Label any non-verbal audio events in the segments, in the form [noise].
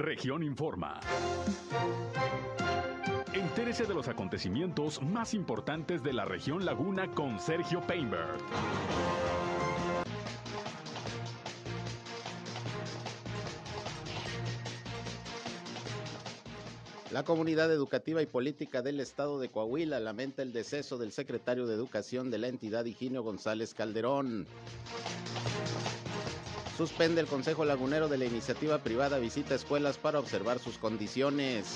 Región Informa. Entérese de los acontecimientos más importantes de la región Laguna con Sergio Painberg. La comunidad educativa y política del estado de Coahuila lamenta el deceso del secretario de Educación de la entidad, Higinio González Calderón. Suspende el Consejo Lagunero de la iniciativa privada Visita Escuelas para observar sus condiciones.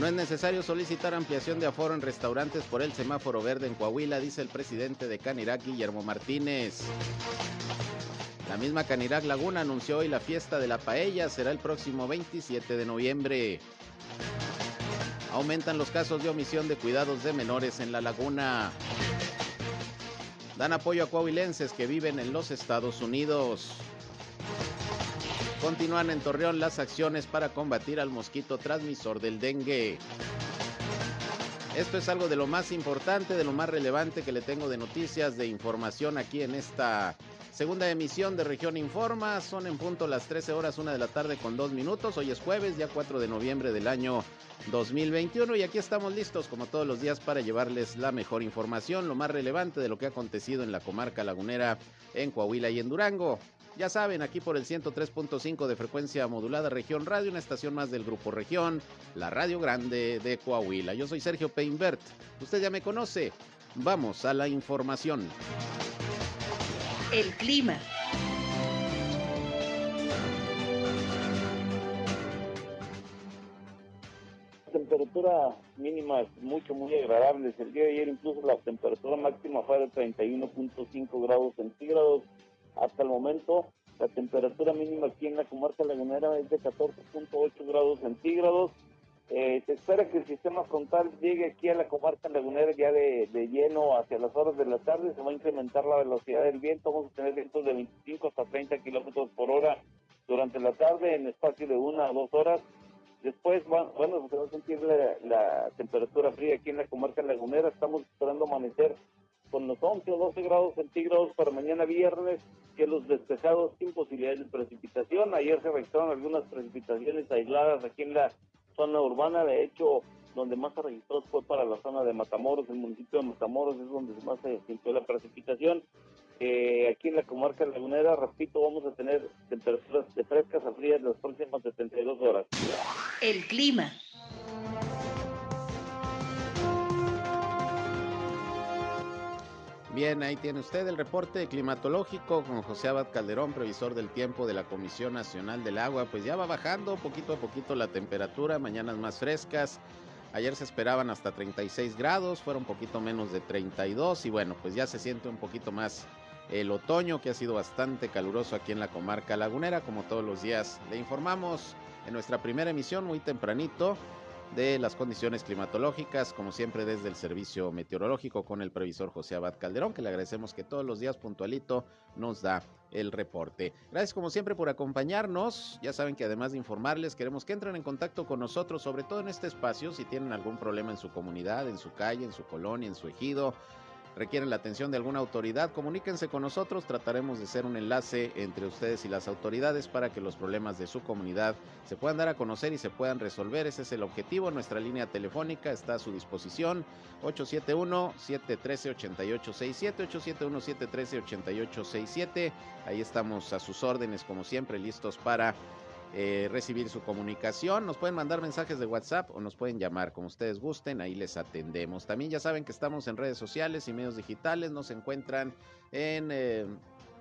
No es necesario solicitar ampliación de aforo en restaurantes por el semáforo verde en Coahuila, dice el presidente de Canirac, Guillermo Martínez. La misma Canirac Laguna anunció hoy la fiesta de la paella será el próximo 27 de noviembre. Aumentan los casos de omisión de cuidados de menores en la laguna. Dan apoyo a coahuilenses que viven en los Estados Unidos. Continúan en Torreón las acciones para combatir al mosquito transmisor del dengue. Esto es algo de lo más importante, de lo más relevante que le tengo de noticias, de información aquí en esta Segunda emisión de Región Informa, son en punto las 13 horas, una de la tarde con dos minutos. Hoy es jueves, ya 4 de noviembre del año 2021 y aquí estamos listos como todos los días para llevarles la mejor información, lo más relevante de lo que ha acontecido en la comarca lagunera, en Coahuila y en Durango. Ya saben, aquí por el 103.5 de frecuencia modulada Región Radio, una estación más del Grupo Región, la Radio Grande de Coahuila. Yo soy Sergio Peinbert, usted ya me conoce. Vamos a la información. El clima. La temperatura mínima es mucho, muy agradable. El día de ayer incluso la temperatura máxima fue de 31.5 grados centígrados. Hasta el momento la temperatura mínima aquí en la comarca lagunera es de 14.8 grados centígrados. Eh, se espera que el sistema frontal llegue aquí a la comarca lagunera ya de, lleno hacia las horas de la tarde. Se va a incrementar la velocidad del viento. Vamos a tener vientos de 25 hasta 30 kilómetros por hora durante la tarde en espacio de una a dos horas. Después, bueno, se va a sentir la, temperatura fría aquí en la comarca lagunera. Estamos esperando amanecer con los 11 o 12 grados centígrados para mañana viernes, que los despejados sin posibilidades de precipitación. Ayer se registraron algunas precipitaciones aisladas aquí en la zona urbana, de hecho, donde más se registró fue para la zona de Matamoros, el municipio de Matamoros es donde más se sintió la precipitación. Eh, aquí en la comarca lagunera, repito, vamos a tener temperaturas de frescas a frías las próximas 72 horas. El clima. Bien, ahí tiene usted el reporte climatológico con José Abad Calderón, previsor del tiempo de la Comisión Nacional del Agua. Pues ya va bajando poquito a poquito la temperatura, mañanas más frescas. Ayer se esperaban hasta 36 grados, fueron un poquito menos de 32 y bueno, pues ya se siente un poquito más el otoño que ha sido bastante caluroso aquí en la comarca lagunera, como todos los días le informamos en nuestra primera emisión muy tempranito de las condiciones climatológicas, como siempre desde el servicio meteorológico con el previsor José Abad Calderón, que le agradecemos que todos los días puntualito nos da el reporte. Gracias como siempre por acompañarnos. Ya saben que además de informarles, queremos que entren en contacto con nosotros, sobre todo en este espacio, si tienen algún problema en su comunidad, en su calle, en su colonia, en su ejido requieren la atención de alguna autoridad, comuníquense con nosotros, trataremos de ser un enlace entre ustedes y las autoridades para que los problemas de su comunidad se puedan dar a conocer y se puedan resolver. Ese es el objetivo. Nuestra línea telefónica está a su disposición 871-713-8867, 871-713-8867. Ahí estamos a sus órdenes como siempre, listos para eh, recibir su comunicación. Nos pueden mandar mensajes de WhatsApp o nos pueden llamar como ustedes gusten, ahí les atendemos. También ya saben que estamos en redes sociales y medios digitales, nos encuentran en eh,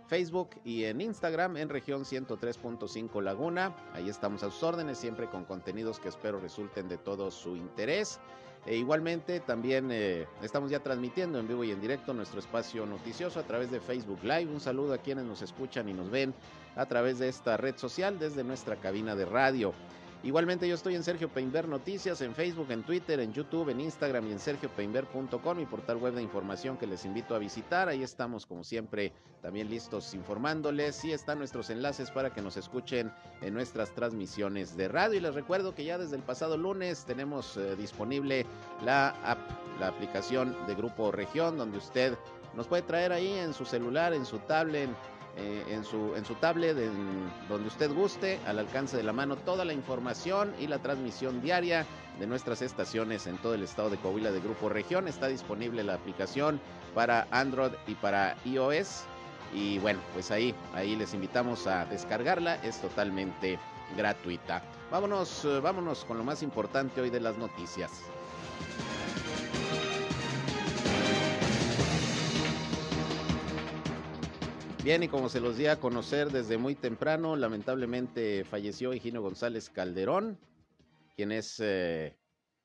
Facebook y en Instagram en región 103.5 Laguna. Ahí estamos a sus órdenes, siempre con contenidos que espero resulten de todo su interés. E igualmente también eh, estamos ya transmitiendo en vivo y en directo nuestro espacio noticioso a través de Facebook Live. Un saludo a quienes nos escuchan y nos ven a través de esta red social desde nuestra cabina de radio. Igualmente yo estoy en Sergio Peinber Noticias, en Facebook, en Twitter, en YouTube, en Instagram y en sergiopeinber.com, mi portal web de información que les invito a visitar. Ahí estamos como siempre también listos informándoles y están nuestros enlaces para que nos escuchen en nuestras transmisiones de radio. Y les recuerdo que ya desde el pasado lunes tenemos eh, disponible la app, la aplicación de Grupo Región, donde usted nos puede traer ahí en su celular, en su tablet, eh, en, su, en su tablet, en donde usted guste, al alcance de la mano, toda la información y la transmisión diaria de nuestras estaciones en todo el estado de Coahuila de Grupo Región. Está disponible la aplicación para Android y para iOS. Y bueno, pues ahí, ahí les invitamos a descargarla, es totalmente gratuita. Vámonos, eh, vámonos con lo más importante hoy de las noticias. Bien, y como se los di a conocer desde muy temprano, lamentablemente falleció Higinio González Calderón, quien es, eh,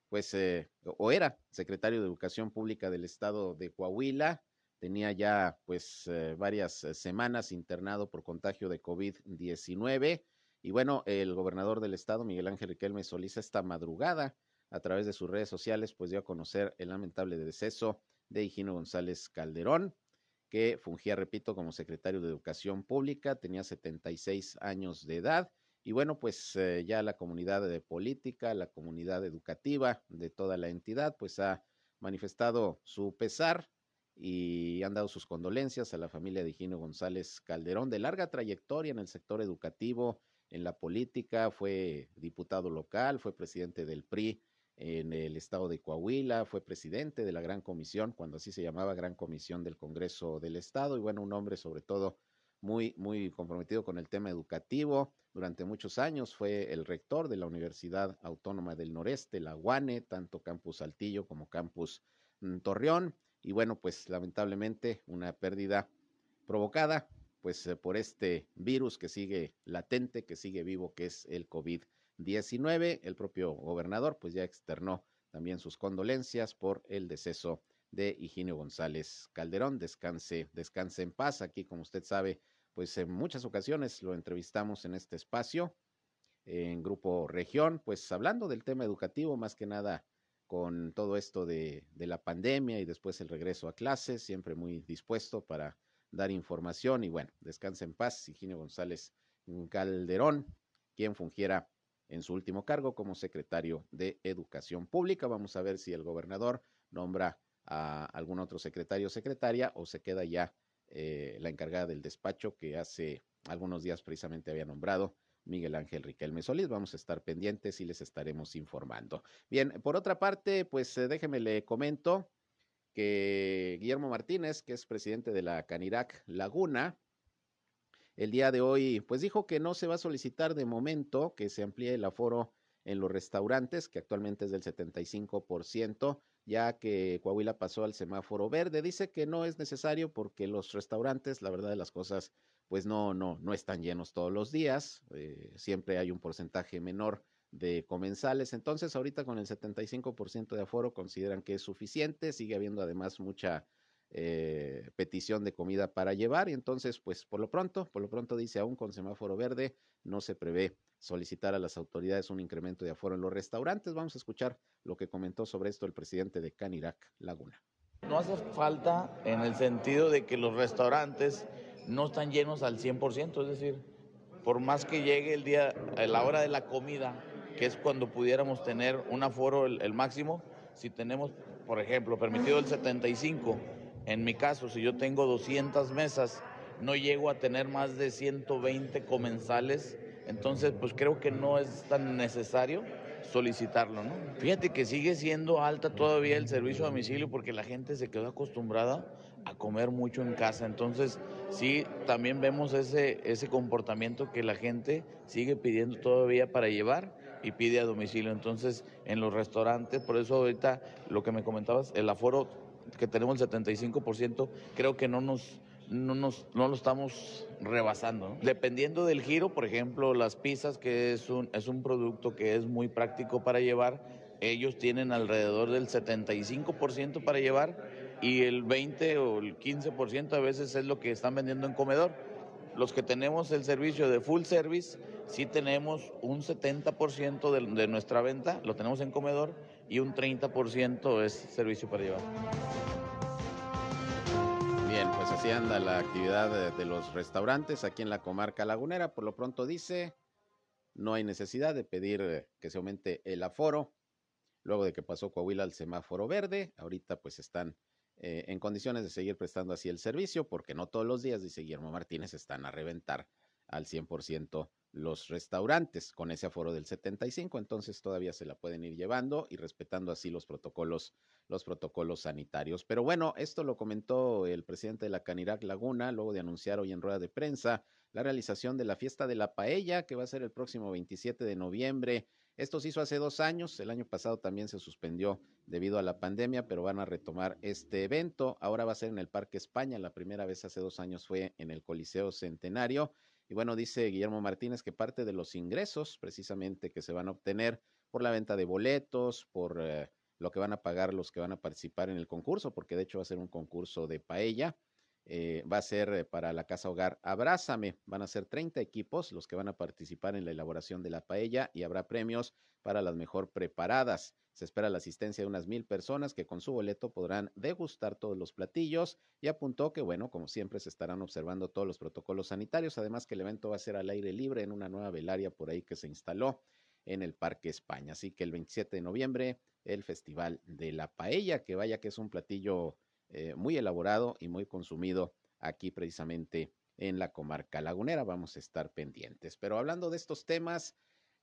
pues, eh, o era secretario de Educación Pública del Estado de Coahuila. Tenía ya, pues, eh, varias semanas internado por contagio de COVID-19. Y bueno, el gobernador del Estado, Miguel Ángel Riquelme Solís, esta madrugada, a través de sus redes sociales, pues dio a conocer el lamentable deceso de Higinio González Calderón que fungía, repito, como secretario de Educación Pública, tenía 76 años de edad. Y bueno, pues eh, ya la comunidad de política, la comunidad educativa de toda la entidad, pues ha manifestado su pesar y han dado sus condolencias a la familia de Gino González Calderón, de larga trayectoria en el sector educativo, en la política, fue diputado local, fue presidente del PRI en el estado de Coahuila, fue presidente de la Gran Comisión, cuando así se llamaba Gran Comisión del Congreso del Estado, y bueno, un hombre sobre todo muy, muy comprometido con el tema educativo. Durante muchos años fue el rector de la Universidad Autónoma del Noreste, la UANE, tanto Campus Saltillo como Campus mm, Torreón. Y bueno, pues lamentablemente una pérdida provocada pues eh, por este virus que sigue latente, que sigue vivo, que es el COVID 19. El propio gobernador pues ya externó también sus condolencias por el deceso de Higinio González Calderón. Descanse, descanse en paz. Aquí, como usted sabe, pues en muchas ocasiones lo entrevistamos en este espacio, en Grupo Región, pues hablando del tema educativo, más que nada con todo esto de, la pandemia y después el regreso a clases, siempre muy dispuesto para dar información y bueno, descanse en paz, Higinio González Calderón, quien fungiera en su último cargo como secretario de Educación Pública. Vamos a ver si el gobernador nombra a algún otro secretario o secretaria o se queda ya eh, la encargada del despacho que hace algunos días precisamente había nombrado Miguel Ángel Riquelme Solís. Vamos a estar pendientes y les estaremos informando. Bien, por otra parte, pues eh, déjeme le comento que Guillermo Martínez, que es presidente de la Canirac Laguna, el día de hoy, pues dijo que no se va a solicitar de momento que se amplíe el aforo en los restaurantes, que actualmente es del 75%, ya que Coahuila pasó al semáforo verde. Dice que no es necesario porque los restaurantes, la verdad de las cosas, pues no, no, no están llenos todos los días. Eh, siempre hay un porcentaje menor de comensales. Entonces, ahorita con el 75% de aforo consideran que es suficiente. Sigue habiendo además mucha eh, petición de comida para llevar y entonces pues por lo pronto, por lo pronto dice aún con semáforo verde no se prevé solicitar a las autoridades un incremento de aforo en los restaurantes. Vamos a escuchar lo que comentó sobre esto el presidente de Canirac Laguna. No hace falta en el sentido de que los restaurantes no están llenos al 100%, es decir, por más que llegue el día, la hora de la comida, que es cuando pudiéramos tener un aforo el, el máximo, si tenemos, por ejemplo, permitido el 75 en mi caso, si yo tengo 200 mesas, no llego a tener más de 120 comensales, entonces pues creo que no es tan necesario solicitarlo, ¿no? Fíjate que sigue siendo alta todavía el servicio a domicilio porque la gente se quedó acostumbrada a comer mucho en casa, entonces sí, también vemos ese, ese comportamiento que la gente sigue pidiendo todavía para llevar y pide a domicilio, entonces en los restaurantes, por eso ahorita lo que me comentabas, el aforo que tenemos el 75%, creo que no nos, no, nos, no lo estamos rebasando. Dependiendo del giro, por ejemplo, las pizzas, que es un, es un producto que es muy práctico para llevar, ellos tienen alrededor del 75% para llevar y el 20 o el 15% a veces es lo que están vendiendo en comedor. Los que tenemos el servicio de full service, sí tenemos un 70% de, de nuestra venta, lo tenemos en comedor y un 30% es servicio para llevar. Bien, pues así anda la actividad de, los restaurantes aquí en la comarca lagunera. Por lo pronto dice, no hay necesidad de pedir eh, que se aumente el aforo. Luego de que pasó Coahuila al semáforo verde, ahorita pues están eh, en condiciones de seguir prestando así el servicio, porque no todos los días, dice Guillermo Martínez, están a reventar al 100% los restaurantes con ese aforo del 75, entonces todavía se la pueden ir llevando y respetando así los protocolos, los protocolos sanitarios. Pero bueno, esto lo comentó el presidente de la Canirac Laguna, luego de anunciar hoy en rueda de prensa la realización de la fiesta de la paella, que va a ser el próximo 27 de noviembre. Esto se hizo hace dos años, el año pasado también se suspendió debido a la pandemia, pero van a retomar este evento. Ahora va a ser en el Parque España, la primera vez hace dos años fue en el Coliseo Centenario y bueno, dice Guillermo Martínez que parte de los ingresos precisamente que se van a obtener por la venta de boletos, por eh, lo que van a pagar los que van a participar en el concurso, porque de hecho va a ser un concurso de paella. Eh, va a ser eh, para la Casa Hogar Abrázame. Van a ser 30 equipos los que van a participar en la elaboración de la paella y habrá premios para las mejor preparadas. Se espera la asistencia de unas mil personas que con su boleto podrán degustar todos los platillos y apuntó que, bueno, como siempre se estarán observando todos los protocolos sanitarios, además que el evento va a ser al aire libre en una nueva velaria por ahí que se instaló en el Parque España. Así que el 27 de noviembre, el Festival de la Paella, que vaya que es un platillo eh, muy elaborado y muy consumido aquí precisamente en la comarca lagunera. Vamos a estar pendientes. Pero hablando de estos temas,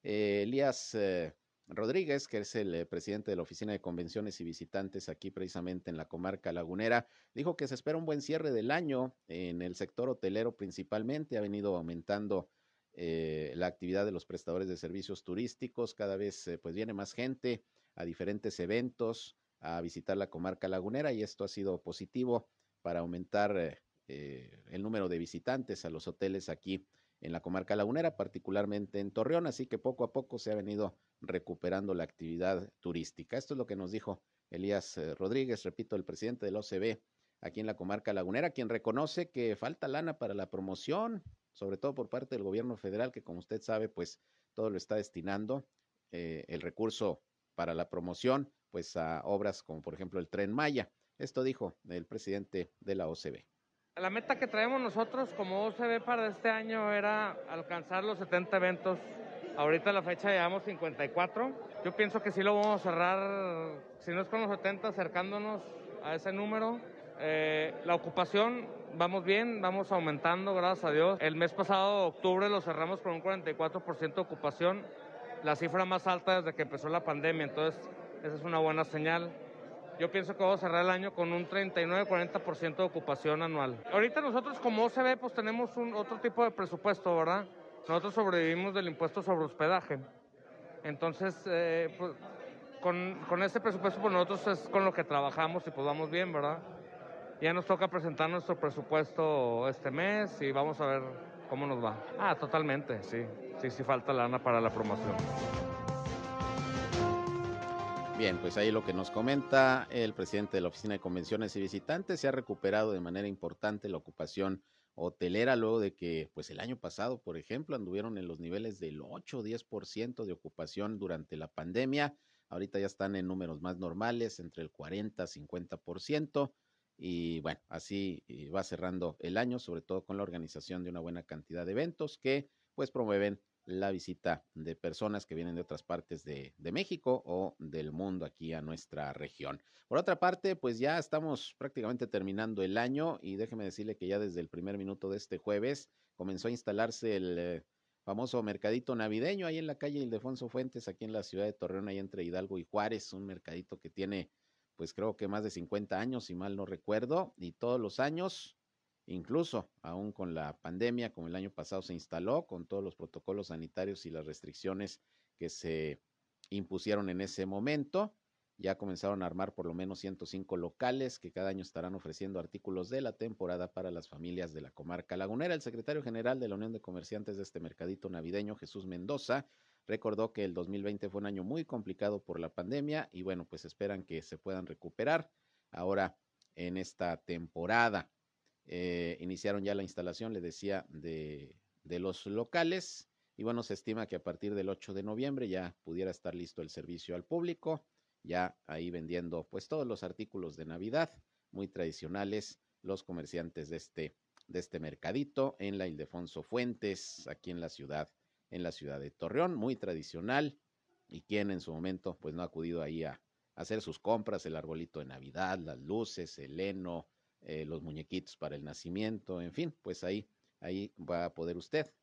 eh, Elías eh, Rodríguez, que es el eh, presidente de la Oficina de Convenciones y Visitantes aquí precisamente en la comarca lagunera, dijo que se espera un buen cierre del año en el sector hotelero principalmente. Ha venido aumentando eh, la actividad de los prestadores de servicios turísticos. Cada vez eh, pues viene más gente a diferentes eventos a visitar la comarca lagunera y esto ha sido positivo para aumentar el número de visitantes a los hoteles aquí en la comarca lagunera, particularmente en Torreón, así que poco a poco se ha venido recuperando la actividad turística. Esto es lo que nos dijo Elías eh, Rodríguez, repito, el presidente del OCB aquí en la comarca lagunera, quien reconoce que falta lana para la promoción, sobre todo por parte del gobierno federal, que como usted sabe, pues todo lo está destinando eh, el recurso para la promoción, pues a obras como por ejemplo el tren Maya. Esto dijo el presidente de la OCB. La meta que traemos nosotros como OCB para este año era alcanzar los 70 eventos. Ahorita la fecha llevamos 54. Yo pienso que sí lo vamos a cerrar, si no es con los 70, acercándonos a ese número. Eh, la ocupación, vamos bien, vamos aumentando, gracias a Dios. El mes pasado, octubre, lo cerramos con un 44% de ocupación, la cifra más alta desde que empezó la pandemia, entonces esa es una buena señal. Yo pienso que vamos a cerrar el año con un 39-40% de ocupación anual. Ahorita nosotros como OCB pues tenemos un otro tipo de presupuesto, ¿verdad? Nosotros sobrevivimos del impuesto sobre hospedaje. Entonces, eh, pues, con, con este presupuesto pues nosotros es con lo que trabajamos y pues vamos bien, ¿verdad? Ya nos toca presentar nuestro presupuesto este mes y vamos a ver cómo nos va. Ah, totalmente, sí. Sí, sí falta lana para la promoción. Bien, pues ahí lo que nos comenta el presidente de la Oficina de Convenciones y Visitantes, se ha recuperado de manera importante la ocupación hotelera luego de que pues el año pasado, por ejemplo, anduvieron en los niveles del 8 o 10% de ocupación durante la pandemia. Ahorita ya están en números más normales, entre el 40 y 50%. Y bueno, así eh, va cerrando el año, sobre todo con la organización de una buena cantidad de eventos que pues promueven la visita de personas que vienen de otras partes de, México o del mundo aquí a nuestra región. Por otra parte, pues ya estamos prácticamente terminando el año y déjeme decirle que ya desde el primer minuto de este jueves comenzó a instalarse el eh, famoso mercadito navideño ahí en la calle Ildefonso Fuentes, aquí en la ciudad de Torreón, ahí entre Hidalgo y Juárez, un mercadito que tiene pues creo que más de 50 años, si mal no recuerdo, y todos los años Incluso, aún con la pandemia, como el año pasado se instaló, con todos los protocolos sanitarios y las restricciones que se impusieron en ese momento, ya comenzaron a armar por lo menos 105 locales que cada año estarán ofreciendo artículos de la temporada para las familias de la comarca lagunera. El secretario general de la Unión de Comerciantes de este mercadito navideño, Jesús Mendoza, recordó que el 2020 fue un año muy complicado por la pandemia y bueno, pues esperan que se puedan recuperar ahora en esta temporada. Eh, iniciaron ya la instalación, le decía, de, de los locales. Y bueno, se estima que a partir del 8 de noviembre ya pudiera estar listo el servicio al público, ya ahí vendiendo pues todos los artículos de Navidad muy tradicionales, los comerciantes de este, de este mercadito en la Ildefonso Fuentes, aquí en la ciudad, en la ciudad de Torreón, muy tradicional, y quien en su momento pues no ha acudido ahí a, hacer sus compras, el arbolito de Navidad, las luces, el heno, eh, los muñequitos para el nacimiento, en fin, pues ahí, ahí va a poder usted,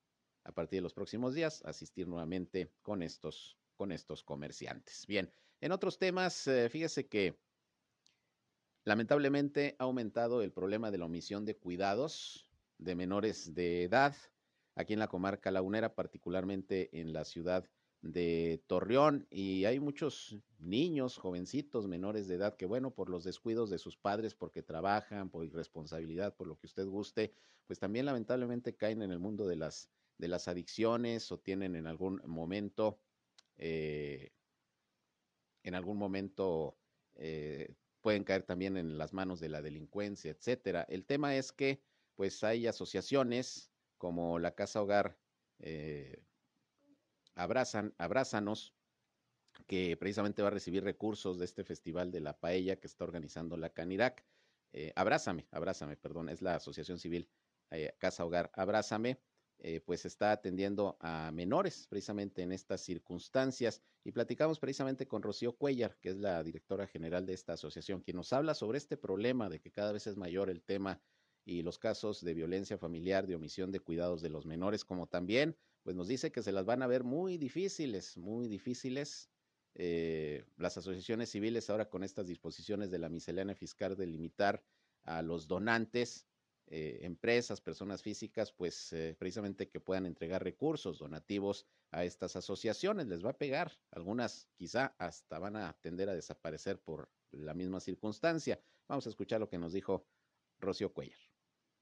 a partir de los próximos días, asistir nuevamente con estos, con estos comerciantes. Bien, en otros temas, eh, fíjese que lamentablemente ha aumentado el problema de la omisión de cuidados de menores de edad aquí en la comarca lagunera, particularmente en la ciudad de Torreón y hay muchos niños, jovencitos, menores de edad que, bueno, por los descuidos de sus padres, porque trabajan, por irresponsabilidad, por lo que usted guste, pues también lamentablemente caen en el mundo de las, de las adicciones o tienen en algún momento, eh, en algún momento eh, pueden caer también en las manos de la delincuencia, etcétera. El tema es que, pues, hay asociaciones como la Casa Hogar. Eh, Abrazan, Abrázanos, que precisamente va a recibir recursos de este festival de la paella que está organizando la Canirac. Eh, abrázame, abrázame, perdón, es la Asociación Civil eh, Casa Hogar Abrázame, eh, pues está atendiendo a menores precisamente en estas circunstancias y platicamos precisamente con Rocío Cuellar, que es la directora general de esta asociación, quien nos habla sobre este problema de que cada vez es mayor el tema y los casos de violencia familiar, de omisión de cuidados de los menores, como también pues nos dice que se las van a ver muy difíciles, muy difíciles. Eh, las asociaciones civiles ahora con estas disposiciones de la miscelánea fiscal de limitar a los donantes, eh, empresas, personas físicas, pues eh, precisamente que puedan entregar recursos donativos a estas asociaciones. Les va a pegar, algunas quizá hasta van a tender a desaparecer por la misma circunstancia. Vamos a escuchar lo que nos dijo Rocío Cuellar.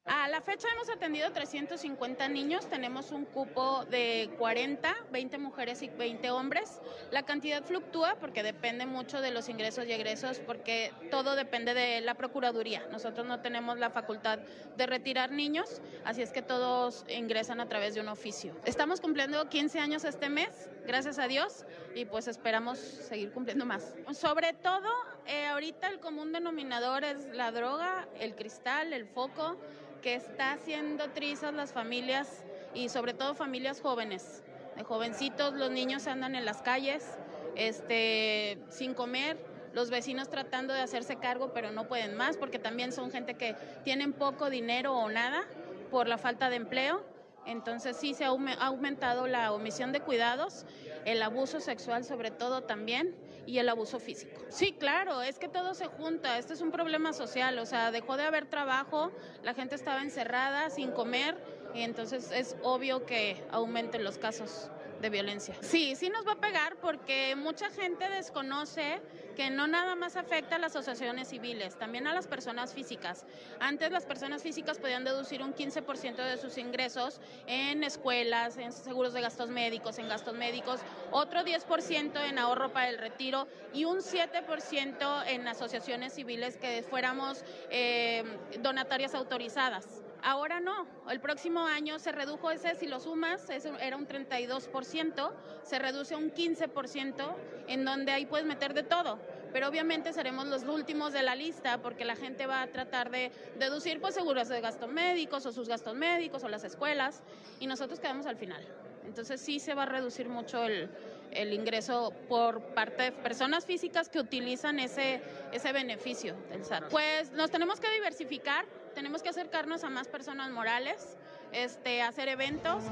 A la fecha hemos atendido 350 niños, tenemos un cupo de 40, 20 mujeres y 20 hombres. La cantidad fluctúa porque depende mucho de los ingresos y egresos, porque todo depende de la Procuraduría. Nosotros no tenemos la facultad de retirar niños, así es que todos ingresan a través de un oficio. Estamos cumpliendo 15 años este mes, gracias a Dios, y pues esperamos seguir cumpliendo más. Sobre todo, eh, ahorita el común denominador es la droga, el cristal, el foco que está haciendo trizas las familias y sobre todo familias jóvenes. De jovencitos, los niños andan en las calles este, sin comer, los vecinos tratando de hacerse cargo, pero no pueden más porque también son gente que tienen poco dinero o nada por la falta de empleo. Entonces sí se ha aumentado la omisión de cuidados, el abuso sexual sobre todo también y el abuso físico. Sí, claro, es que todo se junta, este es un problema social, o sea, dejó de haber trabajo, la gente estaba encerrada, sin comer, y entonces es obvio que aumenten los casos de violencia. Sí, sí nos va a pegar porque mucha gente desconoce que no nada más afecta a las asociaciones civiles, también a las personas físicas. Antes las personas físicas podían deducir un 15% de sus ingresos en escuelas, en seguros de gastos médicos, en gastos médicos, otro 10% en ahorro para el retiro y un 7% en asociaciones civiles que fuéramos eh, donatarias autorizadas. Ahora no, el próximo año se redujo ese, si lo sumas, era un 32%, se reduce a un 15%, en donde ahí puedes meter de todo. Pero obviamente seremos los últimos de la lista porque la gente va a tratar de deducir pues seguros de gastos médicos o sus gastos médicos o las escuelas y nosotros quedamos al final. Entonces sí se va a reducir mucho el, el ingreso por parte de personas físicas que utilizan ese, ese beneficio del SAT. Pues nos tenemos que diversificar, tenemos que acercarnos a más personas morales, este, hacer eventos.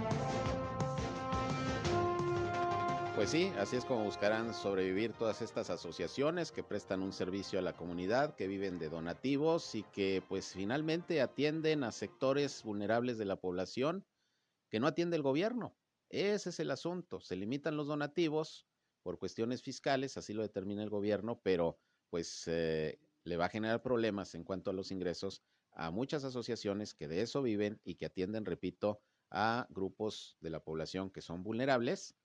Pues sí, así es como buscarán sobrevivir todas estas asociaciones que prestan un servicio a la comunidad, que viven de donativos y que pues finalmente atienden a sectores vulnerables de la población que no atiende el gobierno. Ese es el asunto. Se limitan los donativos por cuestiones fiscales, así lo determina el gobierno, pero pues eh, le va a generar problemas en cuanto a los ingresos a muchas asociaciones que de eso viven y que atienden, repito, a grupos de la población que son vulnerables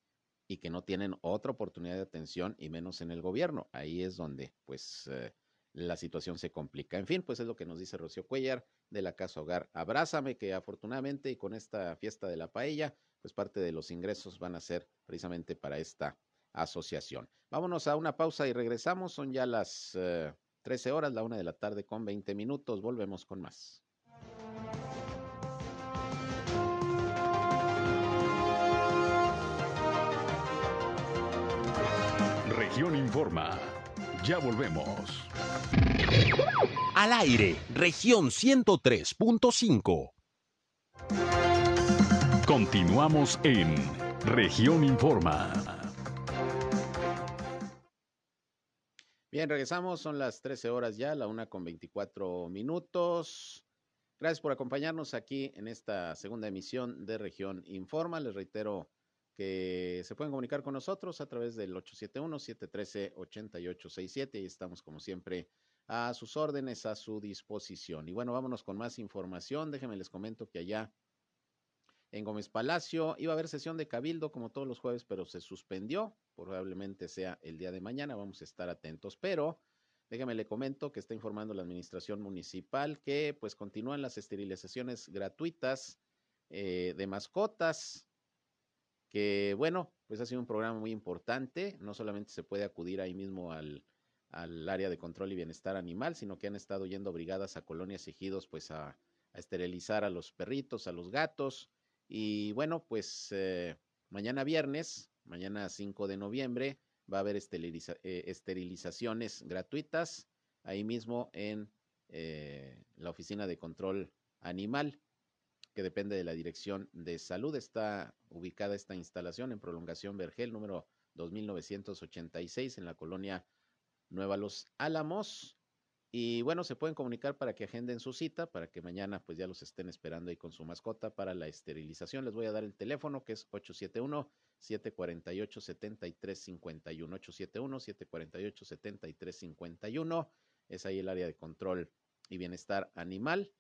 y que no tienen otra oportunidad de atención y menos en el gobierno. Ahí es donde pues eh, la situación se complica. En fin, pues es lo que nos dice Rocío Cuellar de la Casa Hogar Abrázame, que afortunadamente y con esta fiesta de la paella, pues parte de los ingresos van a ser precisamente para esta asociación. Vámonos a una pausa y regresamos. Son ya las 13 eh, horas, la una de la tarde con 20 minutos. Volvemos con más. Región Informa. Ya volvemos. Al aire, región 103.5. Continuamos en región informa. Bien, regresamos, son las 13 horas ya, la una con 24 minutos. Gracias por acompañarnos aquí en esta segunda emisión de Región Informa. Les reitero que se pueden comunicar con nosotros a través del 871-713-8867 y estamos como siempre a sus órdenes, a su disposición. Y bueno, vámonos con más información. Déjenme les comento que allá en Gómez Palacio iba a haber sesión de cabildo como todos los jueves, pero se suspendió. Probablemente sea el día de mañana, vamos a estar atentos. Pero déjeme le comento que está informando la administración municipal que pues continúan las esterilizaciones gratuitas eh, de mascotas que bueno, pues ha sido un programa muy importante, no solamente se puede acudir ahí mismo al, al área de control y bienestar animal, sino que han estado yendo brigadas a colonias ejidos pues a esterilizar a los perritos, a los gatos, y bueno, pues eh, mañana viernes, mañana 5 de noviembre, va a haber esteriliza eh, esterilizaciones gratuitas ahí mismo en eh, la oficina de control animal que depende de la Dirección de Salud. Está ubicada esta instalación en prolongación Vergel número 2986 en la colonia Nueva Los Álamos. Y bueno, se pueden comunicar para que agenden su cita, para que mañana pues ya los estén esperando ahí con su mascota para la esterilización. Les voy a dar el teléfono que es 871-748-7351. 871-748-7351. Es ahí el área de control y bienestar animal.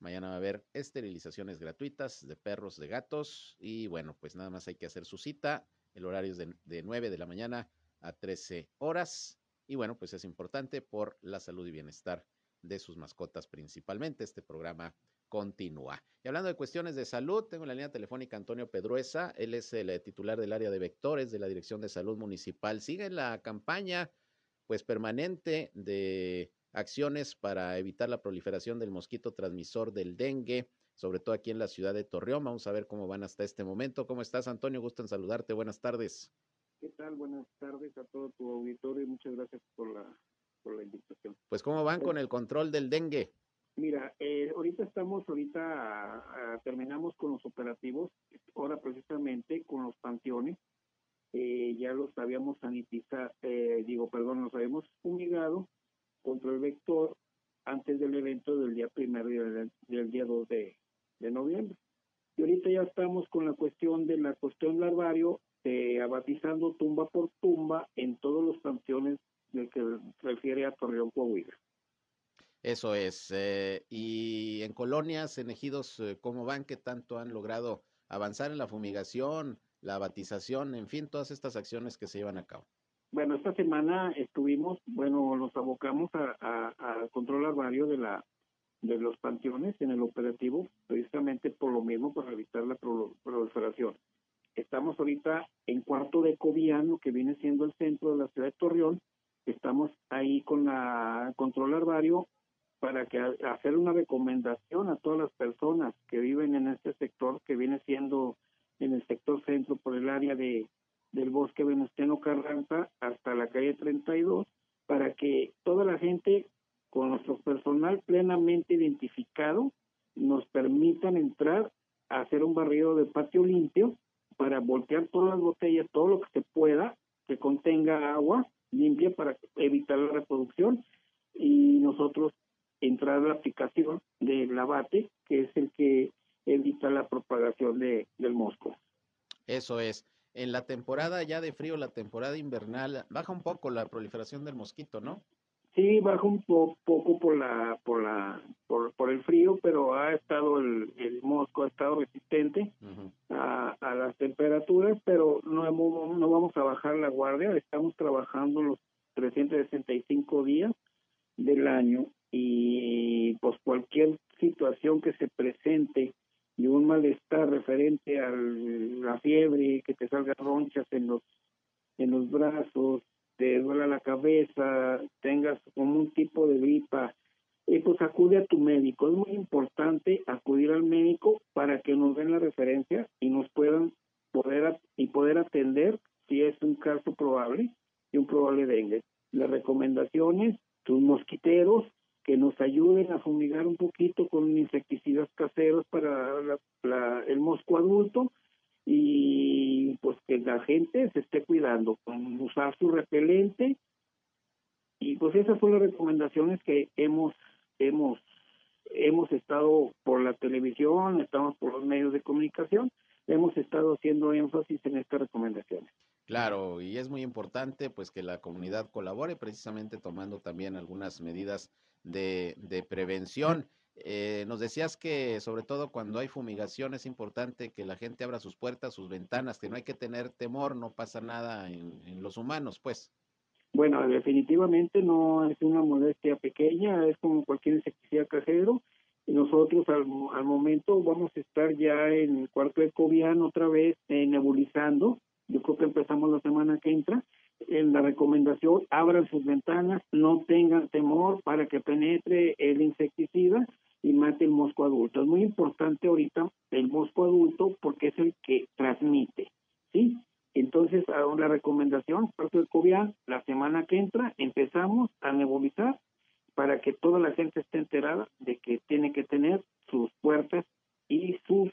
Mañana va a haber esterilizaciones gratuitas de perros, de gatos. Y bueno, pues nada más hay que hacer su cita. El horario es de, de 9 de la mañana a 13 horas. Y bueno, pues es importante por la salud y bienestar de sus mascotas principalmente. Este programa continúa. Y hablando de cuestiones de salud, tengo en la línea telefónica Antonio Pedruesa. Él es el eh, titular del área de vectores de la Dirección de Salud Municipal. Sigue la campaña pues permanente de acciones para evitar la proliferación del mosquito transmisor del dengue, sobre todo aquí en la ciudad de Torreón. Vamos a ver cómo van hasta este momento. ¿Cómo estás, Antonio? Gusto en saludarte. Buenas tardes. ¿Qué tal? Buenas tardes a todo tu auditorio y muchas gracias por la, por la invitación. Pues, ¿cómo van con el control del dengue? Mira, eh, ahorita estamos, ahorita a, a, terminamos con los operativos, ahora precisamente con los panteones. Eh, ya los habíamos sanitizado, eh, digo, perdón, los habíamos fumigado contra el vector antes del evento del día primero y del, del día 2 de, de noviembre. Y ahorita ya estamos con la cuestión de la cuestión larvario, eh, abatizando tumba por tumba en todos los panteones del que refiere a Torreón Coahuila. Eso es. Eh, y en colonias, en ejidos, eh, ¿cómo van? ¿Qué tanto han logrado avanzar en la fumigación, la batización, en fin, todas estas acciones que se llevan a cabo? Bueno, esta semana estuvimos, bueno, nos abocamos a, a, a control larvario de la de los panteones en el operativo, precisamente por lo mismo, para evitar la proliferación. Estamos ahorita en cuarto de Cobiano, que viene siendo el centro de la ciudad de Torreón. Estamos ahí con la control larvario para que hacer una recomendación a todas las personas que viven en este sector, que viene siendo en el sector centro por el área de del bosque Venustiano Carranza hasta la calle 32, para que toda la gente con nuestro personal plenamente identificado nos permitan entrar a hacer un barrido de patio limpio para voltear todas las botellas, todo lo que se pueda que contenga agua limpia para evitar la reproducción y nosotros entrar a la aplicación del abate, que es el que evita la propagación de, del mosco. Eso es. En la temporada ya de frío, la temporada invernal, baja un poco la proliferación del mosquito, ¿no? Sí, baja un po poco por la por la por, por el frío, pero ha estado el, el mosco ha estado resistente uh -huh. a, a, las temperaturas, pero no hemos, no vamos a bajar la guardia, estamos trabajando los 365 días del año y pues cualquier situación que se presente y un malestar referente a la fiebre, que te salgan ronchas en los en los brazos, te duela la cabeza, tengas como un tipo de gripa, y pues acude a tu médico. Es muy importante acudir al médico para que nos den la referencia y nos puedan poder y poder atender si es un caso probable y un probable dengue. las recomendaciones, sus mosquiteros, que nos ayuden a fumigar un poquito con insecticidas caseros para el mosco adulto y pues que la gente se esté cuidando con usar su repelente y pues esas son las recomendaciones que hemos hemos hemos estado por la televisión, estamos por los medios de comunicación, hemos estado haciendo énfasis en estas recomendaciones. Claro, y es muy importante pues que la comunidad colabore precisamente tomando también algunas medidas de, de prevención. Eh, nos decías que sobre todo cuando hay fumigación es importante que la gente abra sus puertas, sus ventanas, que no hay que tener temor, no pasa nada en, los humanos, pues. Bueno, definitivamente no es una molestia pequeña, es como cualquier insecticida casero. Y nosotros al, al momento vamos a estar ya en el cuarto de Cobian otra vez eh, nebulizando. Yo creo que empezamos la semana que entra. En la recomendación, abran sus ventanas, no tengan temor para que penetre el insecticida y mate el mosco adulto. Es muy importante ahorita el mosco adulto porque es el que transmite, ¿sí? Entonces, la recomendación, parte del COVID, la semana que entra empezamos a nebulizar para que toda la gente esté enterada de que tiene que tener sus puertas y sus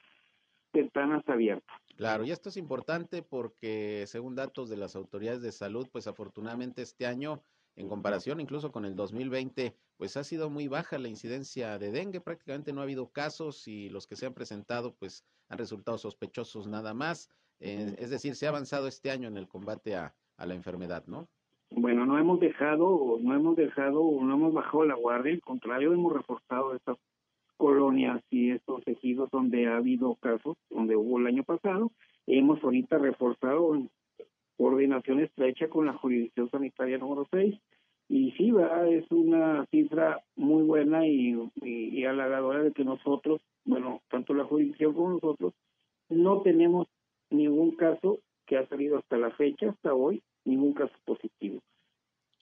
ventanas abiertas. Claro, y esto es importante porque según datos de las autoridades de salud, pues afortunadamente este año, en comparación incluso con el 2020, pues ha sido muy baja la incidencia de dengue, prácticamente no ha habido casos y los que se han presentado pues han resultado sospechosos nada más. Eh, es decir, se ha avanzado este año en el combate a, la enfermedad, ¿no? Bueno, no hemos dejado, no hemos dejado, no hemos bajado la guardia, al contrario, hemos reforzado estas colonias y estos ejidos donde ha habido casos, donde hubo el año pasado. Hemos ahorita reforzado coordinación estrecha con la jurisdicción sanitaria número 6 y sí, ¿verdad? es una cifra muy buena y, y, y halagadora de que nosotros, bueno, tanto la jurisdicción como nosotros, no tenemos ningún caso que ha salido hasta la fecha, hasta hoy, ningún caso positivo.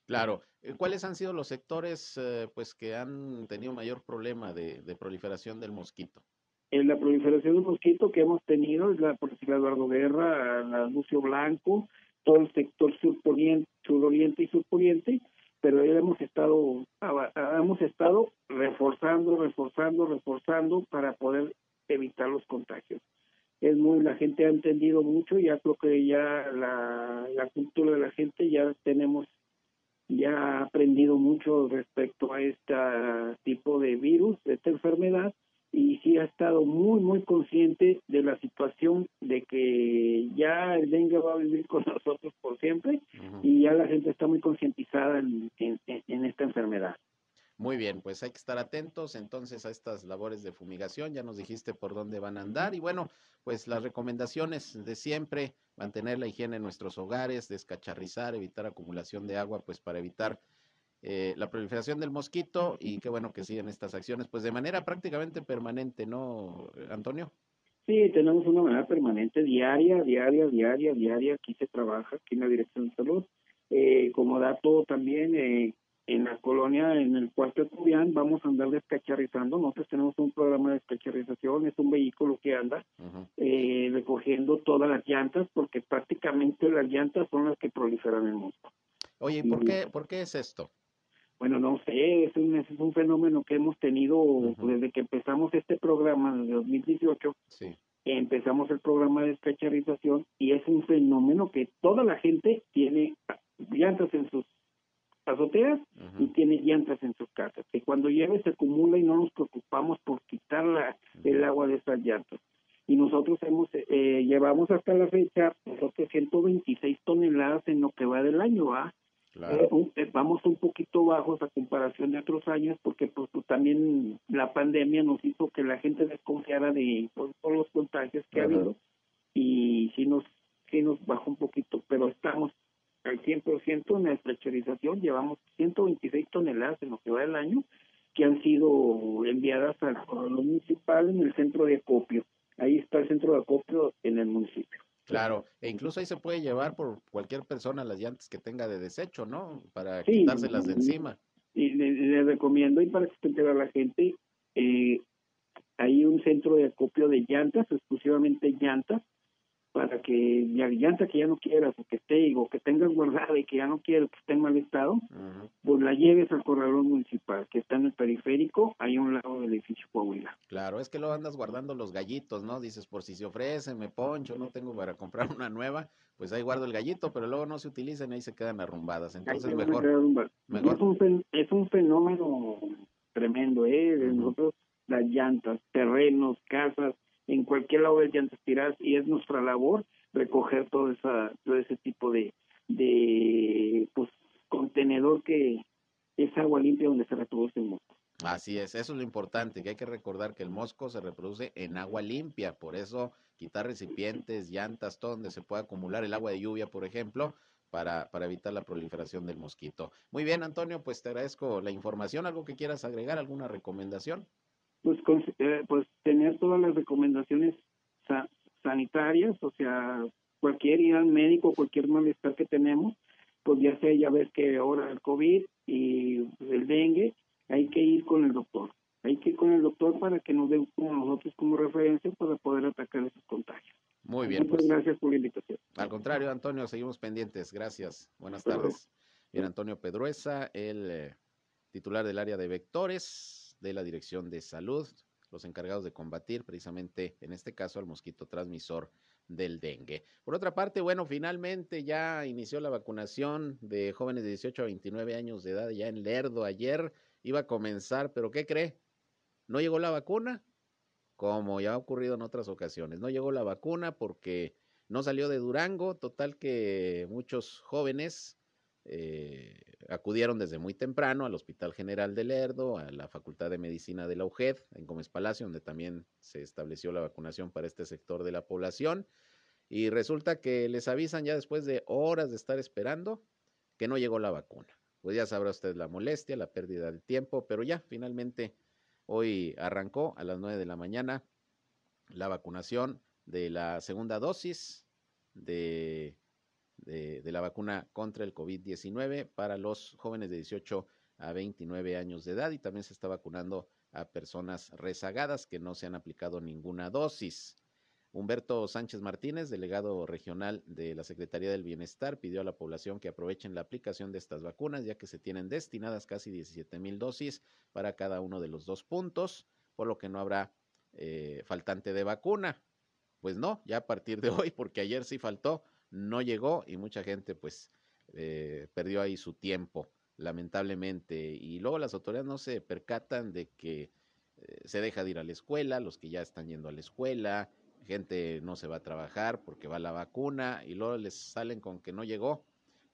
Claro. Eh, ¿Cuáles han sido los sectores eh, pues que han tenido mayor problema de, proliferación del mosquito? En la proliferación del mosquito que hemos tenido es la, por ejemplo, Eduardo Guerra, la Lucio Blanco, todo el sector surponiente, suroriente y surponiente, pero hemos estado hemos estado reforzando, reforzando, reforzando para poder evitar los contagios. Es muy la gente ha entendido mucho ya creo que ya la, la cultura de la gente ya tenemos ya ha aprendido mucho respecto a este tipo de virus de esta enfermedad y sí ha estado muy muy consciente de la situación de que ya el dengue va a vivir con [laughs] nosotros por siempre y ya la gente está muy concientizada en, en esta enfermedad muy bien, pues hay que estar atentos entonces a estas labores de fumigación. Ya nos dijiste por dónde van a andar y bueno, pues las recomendaciones de siempre, mantener la higiene en nuestros hogares, descacharrizar, evitar acumulación de agua, pues para evitar eh, la proliferación del mosquito y qué bueno que siguen estas acciones, pues de manera prácticamente permanente, ¿no, Antonio? Sí, tenemos una manera permanente, diaria, diaria, diaria, diaria. Aquí se trabaja, aquí en la Dirección de Salud. Eh, como dato también, eh, en la colonia, en el cuarto Cubián, vamos a andar descacharrizando. Nosotros tenemos un programa de descacharrización, es un vehículo que anda eh, recogiendo todas las llantas, porque prácticamente las llantas son las que proliferan el mosco. Oye, ¿y por, qué, por qué es esto? Bueno, no sé, es un, es un fenómeno que hemos tenido desde que empezamos este programa el 2018. Sí. Empezamos el programa de descacharrización y es un fenómeno que toda la gente tiene llantas en sus azoteas y tiene llantas en sus casas, que cuando llueve se acumula y no nos preocupamos por quitar la, el agua de esas llantas. Y nosotros hemos eh, llevamos hasta la fecha nosotros 126 toneladas en lo que va del año, ¿va? Eh, eh, vamos un poquito bajos a comparación de otros años porque pues, pues también la pandemia nos hizo que la gente desconfiara de pues, todos los contagios que ha habido y sí nos sí nos bajó un poquito, pero estamos al 100% en la estrecherización. Llevamos 126 toneladas en lo que va del año que han sido enviadas al municipal en el centro de acopio. Ahí está el centro de acopio en el municipio. Claro, e incluso ahí se puede llevar por cualquier persona las llantas que tenga de desecho, ¿no? Para quitárselas de encima. Y le, recomiendo, y para que se entere la gente, eh, hay un centro de acopio de llantas, exclusivamente llantas, para que la llanta que ya no quieras o que esté o que tengas guardada y que ya no quieras que esté en mal estado, pues la lleves al corralón municipal que está en el periférico, ahí a un lado del edificio Coahuila. Claro, es que lo andas guardando los gallitos, ¿no? Dices, por si se ofrece, me poncho, no tengo para comprar una nueva, pues ahí guardo el gallito, pero luego no se utilizan y ahí se quedan arrumbadas. Entonces mejor, mejor. Es, un, es un fenómeno tremendo, ¿eh? Nosotros, las llantas, terrenos, casas, en cualquier lado de llantas tiradas y es nuestra labor recoger todo esa todo ese tipo de de pues contenedor que es agua limpia donde se reproduce el mosco. Así es, eso es lo importante, que hay que recordar que el mosco se reproduce en agua limpia, por eso quitar recipientes, llantas, todo donde se pueda acumular el agua de lluvia, por ejemplo, para, para evitar la proliferación del mosquito. Muy bien, Antonio, pues te agradezco la información, algo que quieras agregar, alguna recomendación pues, eh, pues tener todas las recomendaciones sanitarias, o sea, cualquier ir al médico, cualquier malestar que tenemos, pues ya sea, ya ves que ahora el COVID y el dengue, hay que ir con el doctor. Hay que ir con el doctor para que nos dé como nosotros como referencia para poder atacar esos contagios. Muy bien. Muchas pues. gracias por la invitación. Al contrario, Antonio, seguimos pendientes. Gracias. Buenas tardes. Bien, Antonio Pedruesa, el eh, titular del área de vectores de la Dirección de Salud, los encargados de combatir precisamente, en este caso, al mosquito transmisor del dengue. Por otra parte, bueno, finalmente ya inició la vacunación de jóvenes de 18 a 29 años de edad ya en Lerdo. Ayer iba a comenzar, pero ¿qué cree? No llegó la vacuna, como ya ha ocurrido en otras ocasiones. No llegó la vacuna porque no salió de Durango, total que muchos jóvenes eh, acudieron desde muy temprano al Hospital General de Lerdo, a la Facultad de Medicina de la UGED, en Gómez Palacio, donde también se estableció la vacunación para este sector de la población. Y resulta que les avisan ya después de horas de estar esperando que no llegó la vacuna. Pues ya sabrá usted la molestia, la pérdida de tiempo, pero ya finalmente hoy arrancó a las nueve de la mañana la vacunación de la segunda dosis de de, la vacuna contra el COVID-19 para los jóvenes de 18 a 29 años de edad y también se está vacunando a personas rezagadas que no se han aplicado ninguna dosis. Humberto Sánchez Martínez, delegado regional de la Secretaría del Bienestar, pidió a la población que aprovechen la aplicación de estas vacunas, ya que se tienen destinadas casi 17 mil dosis para cada uno de los dos puntos, por lo que no habrá eh, faltante de vacuna. Pues no, ya a partir de [laughs] hoy, porque ayer sí faltó, no llegó y mucha gente pues eh, perdió ahí su tiempo, lamentablemente. Y luego las autoridades no se percatan de que eh, se deja de ir a la escuela, los que ya están yendo a la escuela, gente no se va a trabajar porque va la vacuna y luego les salen con que no llegó,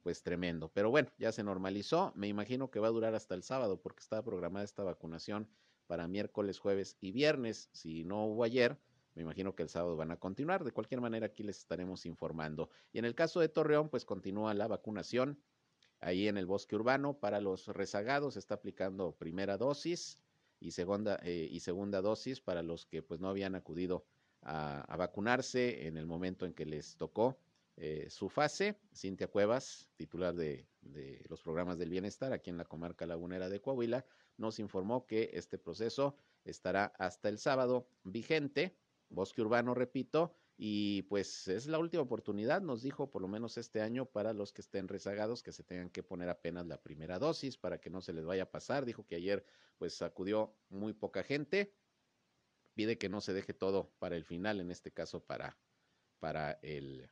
pues tremendo. Pero bueno, ya se normalizó, me imagino que va a durar hasta el sábado porque estaba programada esta vacunación para miércoles, jueves y viernes. Si no hubo ayer, me imagino que el sábado van a continuar. De cualquier manera, aquí les estaremos informando. Y en el caso de Torreón, pues continúa la vacunación. Ahí en el bosque urbano, para los rezagados, está aplicando primera dosis y segunda, eh, y segunda dosis para los que pues no habían acudido a, vacunarse en el momento en que les tocó eh, su fase. Cintia Cuevas, titular de los programas del bienestar aquí en la comarca lagunera de Coahuila, nos informó que este proceso estará hasta el sábado vigente Bosque Urbano, repito, y pues es la última oportunidad, nos dijo por lo menos este año para los que estén rezagados que se tengan que poner apenas la primera dosis para que no se les vaya a pasar. Dijo que ayer pues acudió muy poca gente. Pide que no se deje todo para el final, en este caso para, para, el,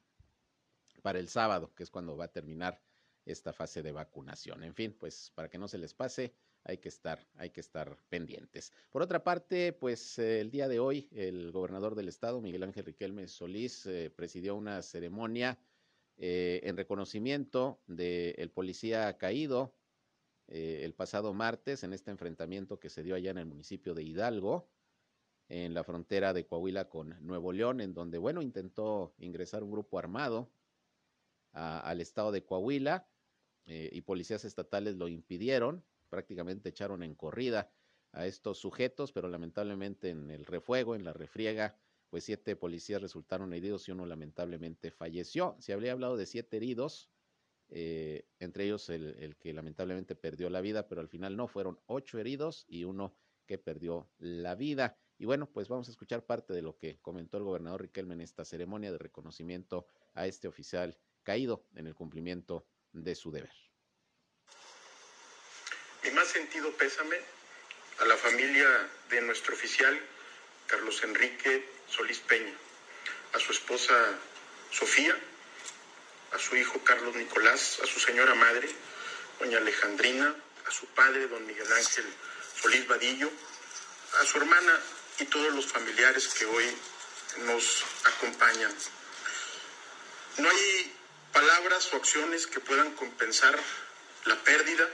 para el sábado, que es cuando va a terminar esta fase de vacunación. En fin, pues para que no se les pase, hay que estar, hay que estar pendientes. Por otra parte, pues eh, el día de hoy el gobernador del estado, Miguel Ángel Riquelme Solís, eh, presidió una ceremonia eh, en reconocimiento del policía caído el pasado martes en este enfrentamiento que se dio allá en el municipio de Hidalgo, en la frontera de Coahuila con Nuevo León, en donde, bueno, intentó ingresar un grupo armado al estado de Coahuila y policías estatales lo impidieron prácticamente echaron en corrida a estos sujetos, pero lamentablemente en el refuego, en la refriega, pues siete policías resultaron heridos y uno lamentablemente falleció. Se habría hablado de siete heridos, eh, entre ellos el, el, que lamentablemente perdió la vida, pero al final no, fueron ocho heridos y uno que perdió la vida. Y bueno, pues vamos a escuchar parte de lo que comentó el gobernador Riquelme en esta ceremonia de reconocimiento a este oficial caído en el cumplimiento de su deber. Mi más sentido pésame a la familia de nuestro oficial Carlos Enrique Solís Peña, a su esposa Sofía, a su hijo Carlos Nicolás, a su señora madre, doña Alejandrina, a su padre, don Miguel Ángel Solís Vadillo, a su hermana y todos los familiares que hoy nos acompañan. No hay palabras o acciones que puedan compensar la pérdida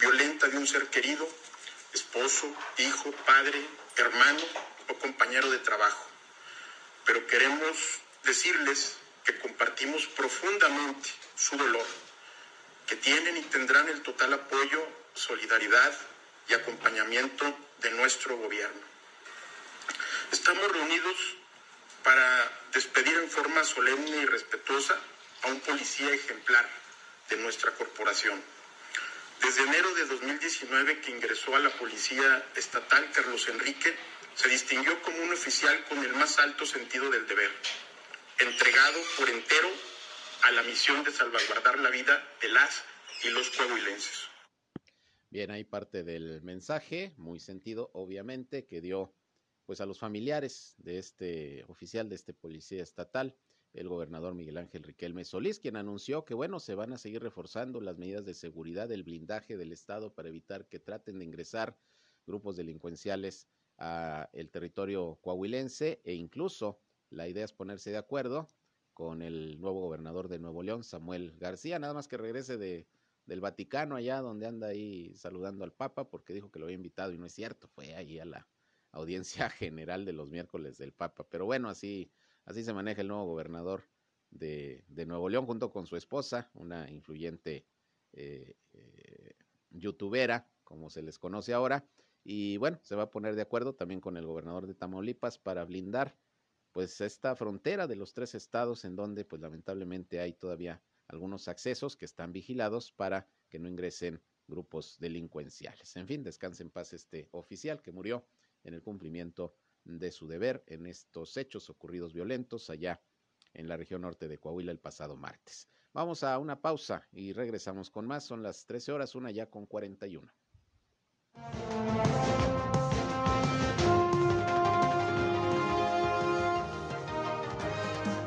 violenta de un ser querido, esposo, hijo, padre, hermano o compañero de trabajo. Pero queremos decirles que compartimos profundamente su dolor, que tienen y tendrán el total apoyo, solidaridad y acompañamiento de nuestro gobierno. Estamos reunidos para despedir en forma solemne y respetuosa a un policía ejemplar de nuestra corporación. Desde enero de 2019 que ingresó a la Policía Estatal, Carlos Enrique se distinguió como un oficial con el más alto sentido del deber, entregado por entero a la misión de salvaguardar la vida de las y los coahuilenses. Bien, hay parte del mensaje, muy sentido, obviamente, que dio pues a los familiares de este oficial, de este policía estatal, el gobernador Miguel Ángel Riquelme Solís, quien anunció que, bueno, se van a seguir reforzando las medidas de seguridad del blindaje del Estado para evitar que traten de ingresar grupos delincuenciales a el territorio coahuilense e incluso la idea es ponerse de acuerdo con el nuevo gobernador de Nuevo León, Samuel García, nada más que regrese de, del Vaticano allá donde anda ahí saludando al Papa porque dijo que lo había invitado y no es cierto, fue ahí a la audiencia [laughs] general de los miércoles del Papa. Pero bueno, así, así se maneja el nuevo gobernador de, Nuevo León junto con su esposa, una influyente eh, eh, youtubera, como se les conoce ahora. Y bueno, se va a poner de acuerdo también con el gobernador de Tamaulipas para blindar pues esta frontera de los tres estados en donde pues lamentablemente hay todavía algunos accesos que están vigilados para que no ingresen grupos delincuenciales. En fin, descanse en paz este oficial que murió en el cumplimiento de su deber en estos hechos ocurridos violentos allá en la región norte de Coahuila el pasado martes. Vamos a una pausa y regresamos con más. Son las 13 horas, una ya con 41.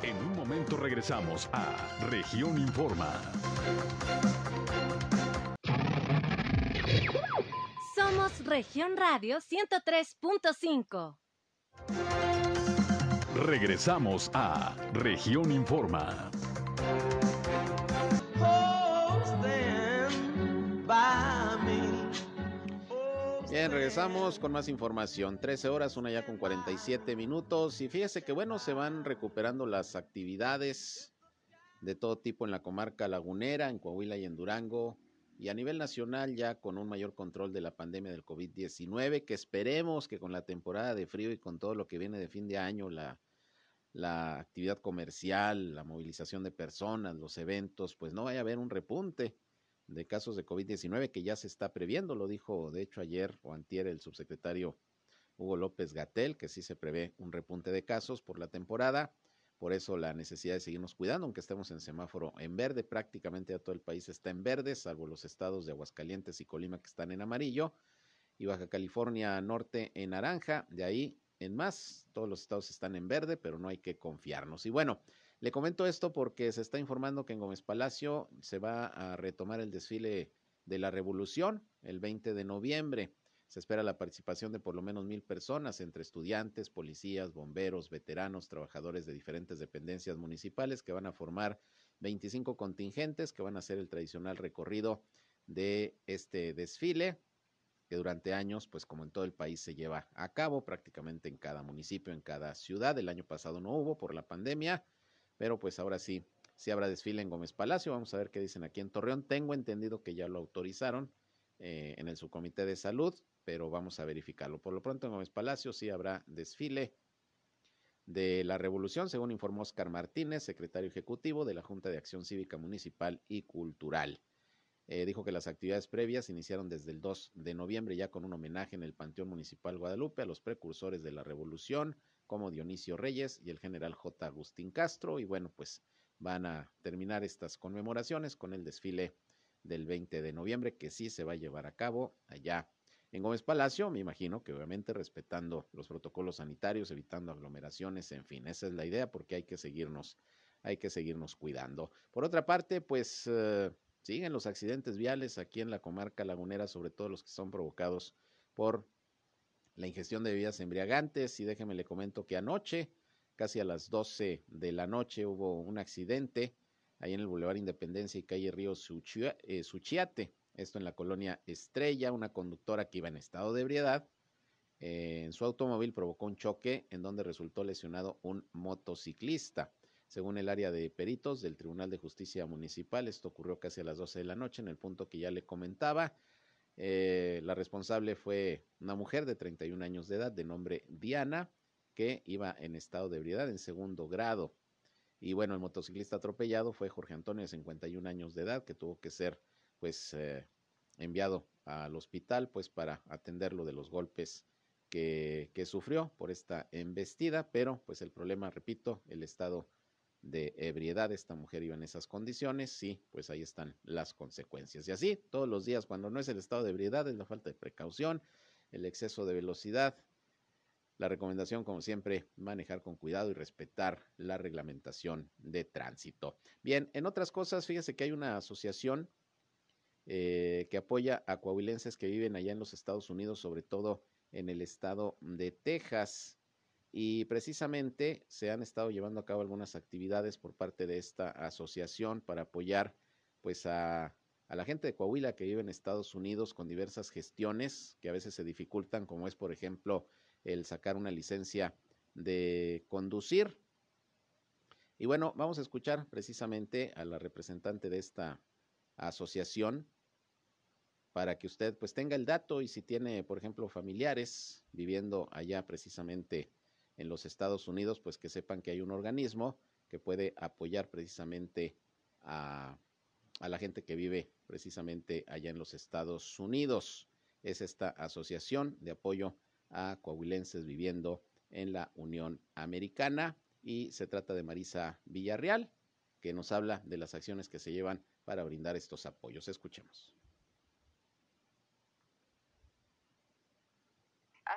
En un momento regresamos a Región Informa. Somos Región Radio 103.5. Regresamos a Región Informa. Bien, regresamos con más información. 13 horas, una ya con 47 minutos. Y fíjese que bueno, se van recuperando las actividades de todo tipo en la comarca lagunera, en Coahuila y en Durango y a nivel nacional ya con un mayor control de la pandemia del COVID-19, que esperemos que con la temporada de frío y con todo lo que viene de fin de año, la, la actividad comercial, la movilización de personas, los eventos, pues no vaya a haber un repunte de casos de COVID-19 que ya se está previendo, lo dijo de hecho ayer o antier el subsecretario Hugo López Gatel, que sí se prevé un repunte de casos por la temporada por eso la necesidad de seguirnos cuidando, aunque estemos en semáforo en verde, prácticamente ya todo el país está en verde, salvo los estados de Aguascalientes y Colima que están en amarillo, y Baja California Norte en naranja, de ahí en más, todos los estados están en verde, pero no hay que confiarnos. Y bueno, le comento esto porque se está informando que en Gómez Palacio se va a retomar el desfile de la Revolución el 20 de noviembre. Se espera la participación de por lo menos mil personas, entre estudiantes, policías, bomberos, veteranos, trabajadores de diferentes dependencias municipales que van a formar 25 contingentes que van a hacer el tradicional recorrido de este desfile que durante años, pues como en todo el país se lleva a cabo prácticamente en cada municipio, en cada ciudad. El año pasado no hubo por la pandemia, pero pues ahora sí, sí habrá desfile en Gómez Palacio. Vamos a ver qué dicen aquí en Torreón. Tengo entendido que ya lo autorizaron eh, en el subcomité de salud pero vamos a verificarlo. Por lo pronto en Gómez Palacio sí habrá desfile de la revolución, según informó Oscar Martínez, secretario ejecutivo de la Junta de Acción Cívica Municipal y Cultural. Eh, dijo que las actividades previas iniciaron desde el 2 de noviembre ya con un homenaje en el Panteón Municipal Guadalupe a los precursores de la revolución como Dionisio Reyes y el general J. Agustín Castro y bueno pues van a terminar estas conmemoraciones con el desfile del 20 de noviembre que sí se va a llevar a cabo allá en Gómez Palacio, me imagino que obviamente respetando los protocolos sanitarios, evitando aglomeraciones, en fin, esa es la idea porque hay que seguirnos, hay que seguirnos cuidando. Por otra parte, pues eh, siguen los accidentes viales aquí en la comarca lagunera, sobre todo los que son provocados por la ingestión de bebidas embriagantes. Y déjeme le comento que anoche, casi a las 12 de la noche, hubo un accidente ahí en el Boulevard Independencia y calle Río eh, Suchiate, esto en la colonia Estrella, una conductora que iba en estado de ebriedad. Eh, en su automóvil provocó un choque en donde resultó lesionado un motociclista. Según el área de peritos del Tribunal de Justicia Municipal, esto ocurrió casi a las 12 de la noche, en el punto que ya le comentaba. Eh, la responsable fue una mujer de 31 años de edad, de nombre Diana, que iba en estado de ebriedad en segundo grado. Y bueno, el motociclista atropellado fue Jorge Antonio, de 51 años de edad, que tuvo que ser pues eh, enviado al hospital pues para atenderlo de los golpes que, que, sufrió por esta embestida, pero pues el problema, repito, el estado de ebriedad. Esta mujer iba en esas condiciones, sí, pues ahí están las consecuencias. Y así, todos los días, cuando no es el estado de ebriedad, es la falta de precaución, el exceso de velocidad. La recomendación, como siempre, manejar con cuidado y respetar la reglamentación de tránsito. Bien, en otras cosas, fíjese que hay una asociación eh, que apoya a coahuilenses que viven allá en los Estados Unidos, sobre todo en el estado de Texas y precisamente se han estado llevando a cabo algunas actividades por parte de esta asociación para apoyar pues a, a, la gente de Coahuila que vive en Estados Unidos con diversas gestiones que a veces se dificultan, como es por ejemplo el sacar una licencia de conducir. Y bueno, vamos a escuchar precisamente a la representante de esta asociación para que usted pues tenga el dato y si tiene, por ejemplo, familiares viviendo allá precisamente en los Estados Unidos, pues que sepan que hay un organismo que puede apoyar precisamente a, a la gente que vive precisamente allá en los Estados Unidos. Es esta asociación de apoyo a coahuilenses viviendo en la Unión Americana y se trata de Marisa Villarreal, que nos habla de las acciones que se llevan para brindar estos apoyos. Escuchemos.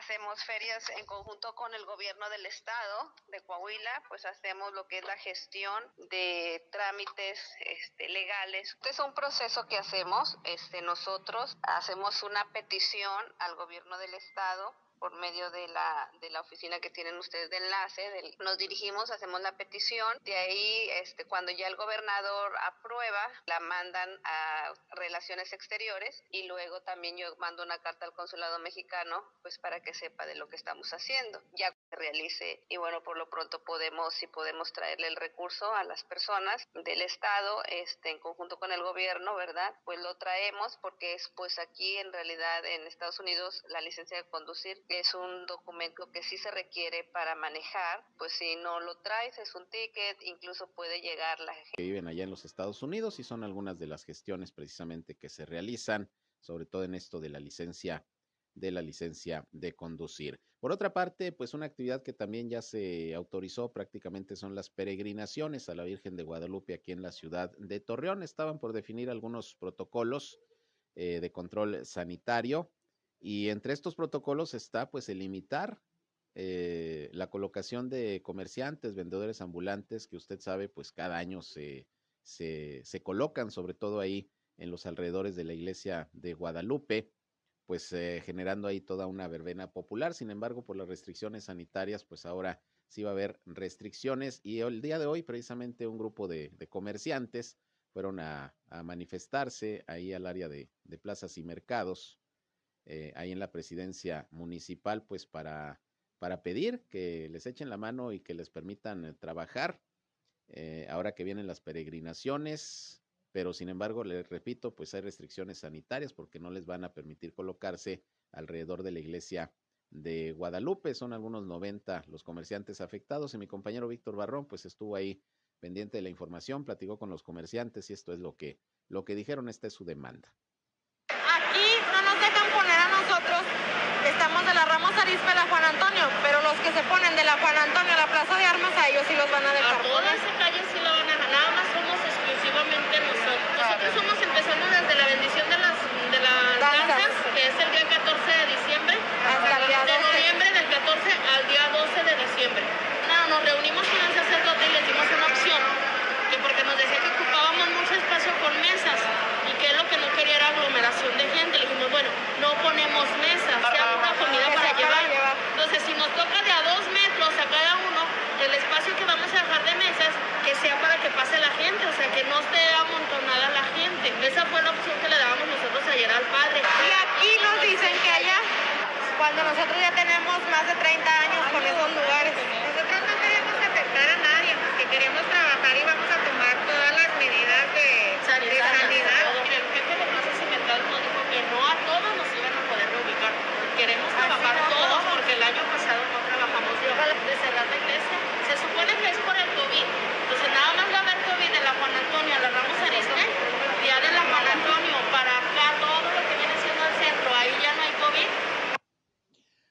Hacemos ferias en conjunto con el gobierno del estado de Coahuila, pues hacemos lo que es la gestión de trámites este, legales. Este es un proceso que hacemos, este, nosotros hacemos una petición al gobierno del estado por medio de la, de la oficina que tienen ustedes de enlace, nos dirigimos, hacemos la petición, de ahí este, cuando ya el gobernador aprueba, la mandan a Relaciones Exteriores y luego también yo mando una carta al consulado mexicano pues para que sepa de lo que estamos haciendo. Realice y bueno, por lo pronto podemos, si podemos traerle el recurso a las personas del Estado este, en conjunto con el gobierno, ¿verdad? Pues lo traemos porque es pues aquí en realidad en Estados Unidos la licencia de conducir es un documento que sí se requiere para manejar, pues si no lo traes es un ticket, incluso puede llegar la gente. Que viven allá en los Estados Unidos y son algunas de las gestiones precisamente que se realizan, sobre todo en esto de la licencia de la licencia de conducir. Por otra parte, pues una actividad que también ya se autorizó prácticamente son las peregrinaciones a la Virgen de Guadalupe aquí en la ciudad de Torreón. Estaban por definir algunos protocolos eh, de control sanitario y entre estos protocolos está pues el limitar eh, la colocación de comerciantes, vendedores ambulantes, que usted sabe pues cada año se, se, se colocan, sobre todo ahí en los alrededores de la iglesia de Guadalupe, pues eh, generando ahí toda una verbena popular. Sin embargo, por las restricciones sanitarias, pues ahora sí va a haber restricciones y el día de hoy precisamente un grupo de, comerciantes fueron a, manifestarse ahí al área de, de plazas y mercados eh, ahí en la presidencia municipal, pues para, para pedir que les echen la mano y que les permitan eh, trabajar eh, ahora que vienen las peregrinaciones, pero sin embargo, les repito, pues hay restricciones sanitarias porque no les van a permitir colocarse alrededor de la iglesia de Guadalupe. Son algunos 90 los comerciantes afectados y mi compañero Víctor Barrón pues estuvo ahí pendiente de la información, platicó con los comerciantes y esto es lo que lo que dijeron, esta es su demanda. Aquí no nos dejan poner a nosotros, estamos de la Ramos Arizpe a la Juan Antonio, pero los que se ponen de la Juan Antonio a la Plaza de Armas, a ellos sí los van a dejar. A toda esa calle sí lo van a dejar, nada más somos exclusivamente nosotros. Somos empezando desde la bendición de las, de las danzas, que es el día 14 de diciembre, Hasta el día de 12. noviembre del 14 al día 12 de diciembre. No, nos reunimos con el sacerdote y les dimos una opción, que porque nos decía que ocupábamos mucho espacio con mesas y que lo que no quería era aglomeración de gente. Le dijimos, bueno, no ponemos mesas, sea pura comida para para llevar. Entonces, si nos toca de a dos metros a cada uno, el espacio que vamos a dejar de mesas, que sea para que pase la gente, o sea, que no esté amontonada la gente. Esa fue la opción que le dábamos nosotros ayer al padre. Y aquí nos dicen que allá, cuando nosotros ya tenemos más de 30 años con esos lugares. Nosotros no queremos afectar a nadie, porque queremos trabajar y vamos a tomar todas las medidas de, de sanidad. sanidad. El jefe de nos dijo que no a todos nos iban a poder reubicar. Queremos trabajar todos porque el año pasado de, cerrar la iglesia. Se supone que es por el COVID. Entonces nada más va a haber COVID de la Juan Antonio a la Ramos Arizpe, día de la Juan Antonio, para acá todo lo que viene siendo el centro, ahí ya no hay COVID.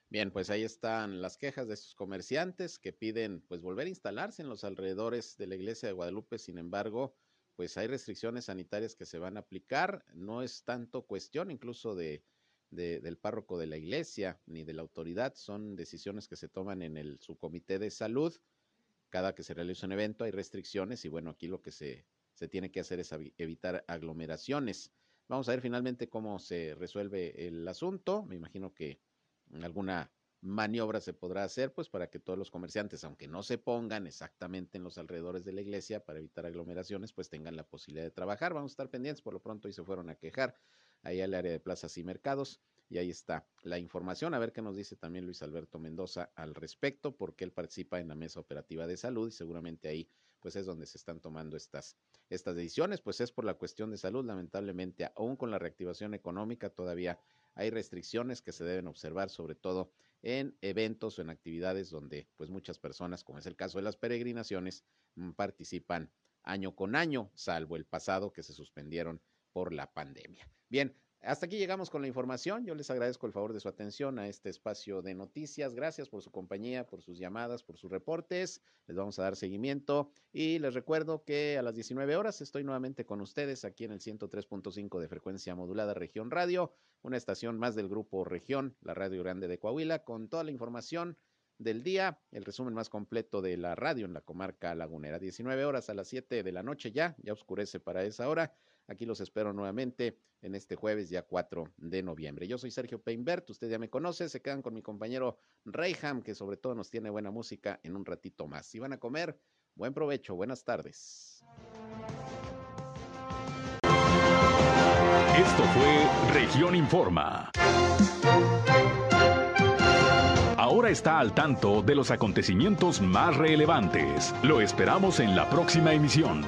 Bien, pues ahí están las quejas de estos comerciantes que piden pues volver a instalarse en los alrededores de la iglesia de Guadalupe. Sin embargo, pues hay restricciones sanitarias que se van a aplicar. No es tanto cuestión incluso de, de- del párroco de la iglesia ni de la autoridad. Son decisiones que se toman en el subcomité de salud. Cada que se realiza un evento hay restricciones y bueno, aquí lo que se, se tiene que hacer es evitar aglomeraciones. Vamos a ver finalmente cómo se resuelve el asunto. Me imagino que alguna maniobra se podrá hacer, pues para que todos los comerciantes, aunque no se pongan exactamente en los alrededores de la iglesia para evitar aglomeraciones, pues tengan la posibilidad de trabajar. Vamos a estar pendientes, por lo pronto y se fueron a quejar ahí al área de plazas y mercados. Y ahí está la información. A ver qué nos dice también Luis Alberto Mendoza al respecto, porque él participa en la mesa operativa de salud y seguramente ahí pues es donde se están tomando estas, estas decisiones, pues es por la cuestión de salud. Lamentablemente, aún con la reactivación económica, todavía hay restricciones que se deben observar, sobre todo en eventos o en actividades donde pues muchas personas, como es el caso de las peregrinaciones, mm, participan año con año, salvo el pasado que se suspendieron por la pandemia. Bien, hasta aquí llegamos con la información. Yo les agradezco el favor de su atención a este espacio de noticias. Gracias por su compañía, por sus llamadas, por sus reportes. Les vamos a dar seguimiento y les recuerdo que a las 19 horas estoy nuevamente con ustedes aquí en el 103.5 de frecuencia modulada Región Radio, una estación más del grupo Región, la Radio Grande de Coahuila, con toda la información del día, el resumen más completo de la radio en la comarca lagunera. 19 horas a las 7 de la noche ya, ya oscurece para esa hora. Aquí los espero nuevamente en este jueves, ya 4 de noviembre. Yo soy Sergio Peinbert, usted ya me conoce, se quedan con mi compañero Reyham, que sobre todo nos tiene buena música en un ratito más. Si van a comer, buen provecho, buenas tardes. Esto fue Región Informa. Ahora está al tanto de los acontecimientos más relevantes. Lo esperamos en la próxima emisión.